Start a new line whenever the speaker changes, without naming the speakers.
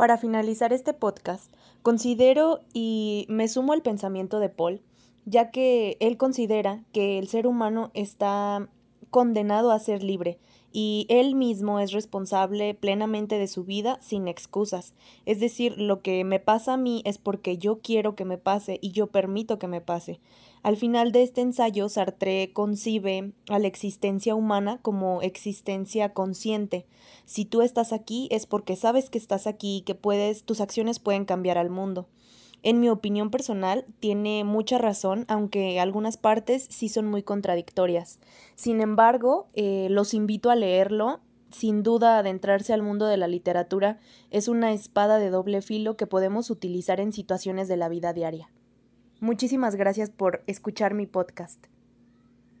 Para finalizar este podcast, considero y me sumo al pensamiento de Paul, ya que él considera que el ser humano está condenado a ser libre y él mismo es responsable plenamente de su vida sin excusas. Es decir, lo que me pasa a mí es porque yo quiero que me pase y yo permito que me pase. Al final de este ensayo, Sartre concibe a la existencia humana como existencia consciente. Si tú estás aquí es porque sabes que estás aquí y que puedes, tus acciones pueden cambiar al mundo. En mi opinión personal, tiene mucha razón, aunque algunas partes sí son muy contradictorias. Sin embargo, eh, los invito a leerlo. Sin duda, adentrarse al mundo de la literatura es una espada de doble filo que podemos utilizar en situaciones de la vida diaria. Muchísimas gracias por escuchar mi podcast.